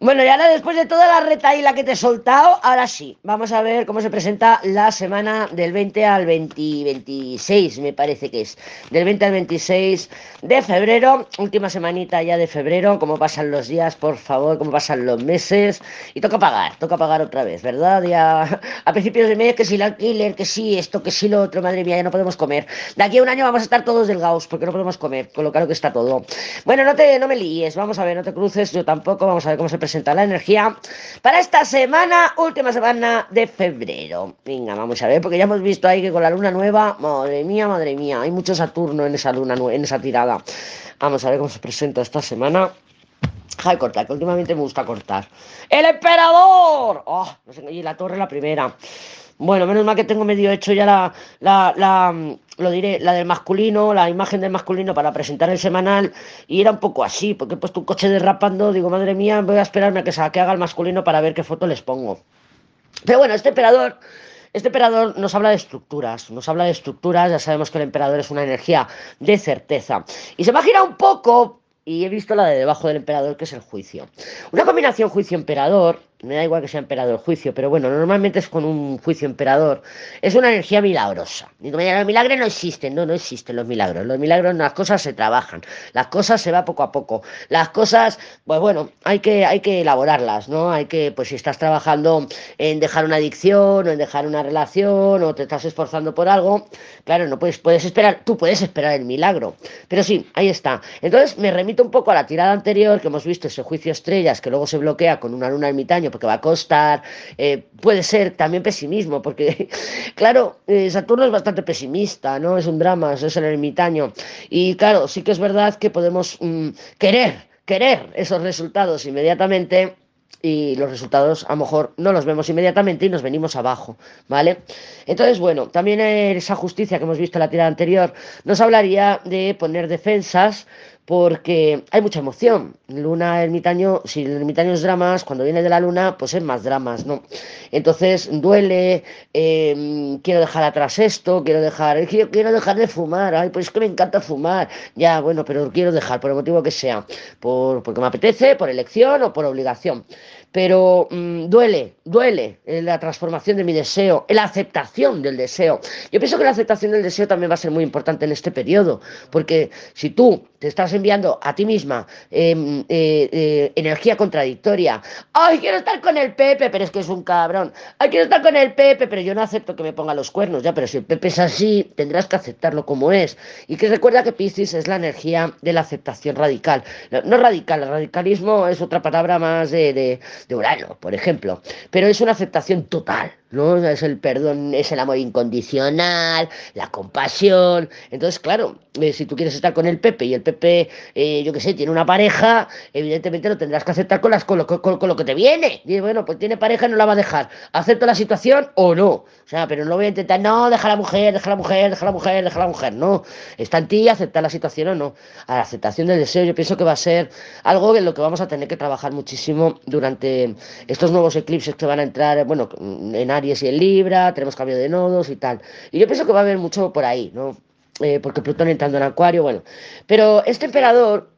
Bueno, y ahora después de toda la retaíla que te he soltado, ahora sí, vamos a ver cómo se presenta la semana del 20 al 20, 26, me parece que es. Del 20 al 26 de febrero, última semanita ya de febrero, cómo pasan los días, por favor, cómo pasan los meses. Y toca pagar, toca pagar otra vez, ¿verdad? Ya a principios de mes, que si el alquiler, que sí esto, que sí lo otro, madre mía, ya no podemos comer. De aquí a un año vamos a estar todos delgados, porque no podemos comer, con lo caro que está todo. Bueno, no, te, no me líes, vamos a ver, no te cruces, yo tampoco, vamos a ver cómo se presenta presenta la energía para esta semana, última semana de febrero. Venga, vamos a ver, porque ya hemos visto ahí que con la luna nueva, madre mía, madre mía, hay mucho Saturno en esa luna, en esa tirada. Vamos a ver cómo se presenta esta semana. Deja cortar, que últimamente me gusta cortar. ¡El emperador! ¡Oh! No sé, y la torre la primera. Bueno, menos mal que tengo medio hecho ya la, lo diré, la del masculino, la imagen del masculino para presentar el semanal y era un poco así, porque he puesto un coche derrapando, digo, madre mía, voy a esperarme a que, que haga el masculino para ver qué foto les pongo. Pero bueno, este emperador, este emperador nos habla de estructuras, nos habla de estructuras, ya sabemos que el emperador es una energía de certeza. Y se girado un poco, y he visto la de debajo del emperador, que es el juicio. Una combinación juicio-emperador me da igual que sea emperador el juicio, pero bueno, normalmente es con un juicio emperador. Es una energía milagrosa. Y los milagros no existen, no, no existen los milagros. Los milagros, las cosas se trabajan, las cosas se va poco a poco. Las cosas, pues bueno, hay que, hay que elaborarlas, ¿no? Hay que, pues si estás trabajando en dejar una adicción o en dejar una relación o te estás esforzando por algo, claro, no puedes, puedes esperar, tú puedes esperar el milagro. Pero sí, ahí está. Entonces me remito un poco a la tirada anterior que hemos visto, ese juicio estrellas que luego se bloquea con una luna ermitaño porque va a costar, eh, puede ser también pesimismo, porque claro, eh, Saturno es bastante pesimista, ¿no? Es un drama, es el ermitaño. Y claro, sí que es verdad que podemos mm, querer, querer esos resultados inmediatamente y los resultados a lo mejor no los vemos inmediatamente y nos venimos abajo, ¿vale? Entonces, bueno, también esa justicia que hemos visto en la tirada anterior nos hablaría de poner defensas porque hay mucha emoción. Luna, ermitaño, si el ermitaño es dramas, cuando viene de la luna, pues es más dramas, ¿no? Entonces duele, em, quiero dejar atrás esto, quiero dejar, quiero, quiero dejar de fumar, ay, pues es que me encanta fumar, ya, bueno, pero quiero dejar, por el motivo que sea, por, porque me apetece, por elección o por obligación pero mm, duele, duele la transformación de mi deseo, la aceptación del deseo. Yo pienso que la aceptación del deseo también va a ser muy importante en este periodo, porque si tú te estás enviando a ti misma em, eh, eh, energía contradictoria, ay, quiero estar con el Pepe, pero es que es un cabrón, ay, quiero estar con el Pepe, pero yo no acepto que me ponga los cuernos, ya, pero si el Pepe es así, tendrás que aceptarlo como es. Y que recuerda que Piscis es la energía de la aceptación radical, no, radical, el radicalismo es otra palabra más de de Urano, por ejemplo, pero es una aceptación total, ¿no? Es el perdón, es el amor incondicional, la compasión. Entonces, claro, eh, si tú quieres estar con el Pepe y el Pepe, eh, yo qué sé, tiene una pareja, evidentemente lo tendrás que aceptar con, las, con, lo, con, lo que te viene. Dice, bueno, pues tiene pareja no la va a dejar. ¿Acepto la situación o no? O sea, pero no voy a intentar, no, deja la mujer, deja la mujer, deja la mujer, deja la mujer. No, está en ti aceptar la situación o no. A la aceptación del deseo yo pienso que va a ser algo en lo que vamos a tener que trabajar muchísimo durante estos nuevos eclipses que van a entrar, bueno, en Aries y en Libra, tenemos cambio de nodos y tal. Y yo pienso que va a haber mucho por ahí, ¿no? Eh, porque Plutón entrando en Acuario, bueno. Pero este emperador,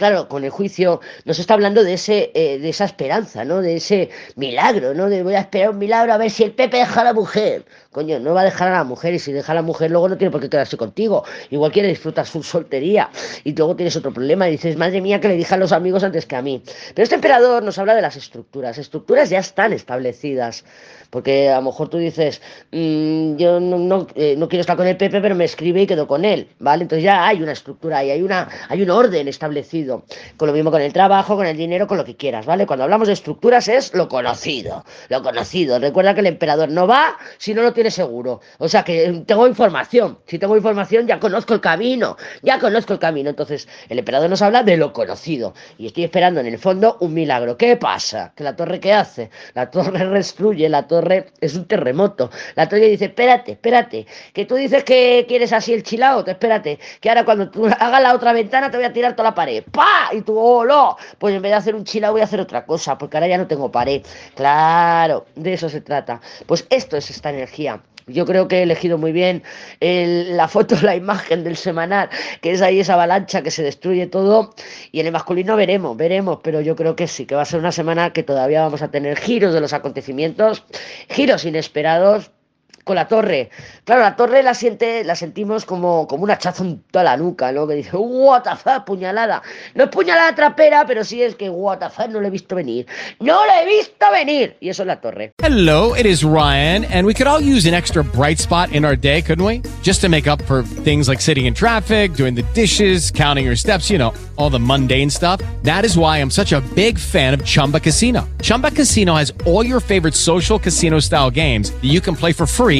claro, con el juicio nos está hablando de ese, eh, de esa esperanza, ¿no? De ese milagro, ¿no? De voy a esperar un milagro a ver si el Pepe deja a la mujer. Coño, no va a dejar a la mujer y si deja a la mujer luego no tiene por qué quedarse contigo. Igual quiere disfrutar su soltería y luego tienes otro problema y dices, madre mía, que le dije a los amigos antes que a mí. Pero este emperador nos habla de las estructuras. Estructuras ya están establecidas. Porque a lo mejor tú dices, mm, yo no, eh, no, quiero estar con el Pepe, pero me escribe y quedo con él, ¿vale? Entonces ya hay una estructura y hay, una, hay un orden establecido Con lo mismo con el trabajo, con el dinero, con lo que quieras, ¿vale? Cuando hablamos de estructuras es lo conocido, lo conocido. Recuerda que el emperador no va si no lo tiene seguro. O sea que tengo información. Si tengo información ya conozco el camino, ya conozco el camino. Entonces el emperador nos habla de lo conocido. Y estoy esperando en el fondo un milagro. ¿Qué pasa? ¿Que la torre qué hace? La torre destruye, la torre es un terremoto. La torre dice, espérate, espérate, que tú dices que quieres así el chilao, espérate, que ahora cuando tú hagas la otra ventana te voy a tirar toda la pared. ¡Pa! Y tú, ¡oh, no! Pues en vez de hacer un chilao voy a hacer otra cosa, porque ahora ya no tengo pared. Claro, de eso se trata. Pues esto es esta energía. Yo creo que he elegido muy bien la foto, la imagen del semanal, que es ahí esa avalancha que se destruye todo. Y en el masculino veremos, veremos, pero yo creo que sí, que va a ser una semana que todavía vamos a tener giros de los acontecimientos, giros inesperados con la torre. Claro, la torre la siente, la sentimos como, como un hachazo en toda la nuca, ¿no? Que dice, what the fuck, puñalada. No es puñalada trapera, pero sí es que what the fuck, no lo he visto venir. ¡No lo he visto venir! Y eso es la torre. Hello, it is Ryan, and we could all use an extra bright spot in our day, couldn't we? Just to make up for things like sitting in traffic, doing the dishes, counting your steps, you know, all the mundane stuff. That is why I'm such a big fan of Chumba Casino. Chumba Casino has all your favorite social casino style games that you can play for free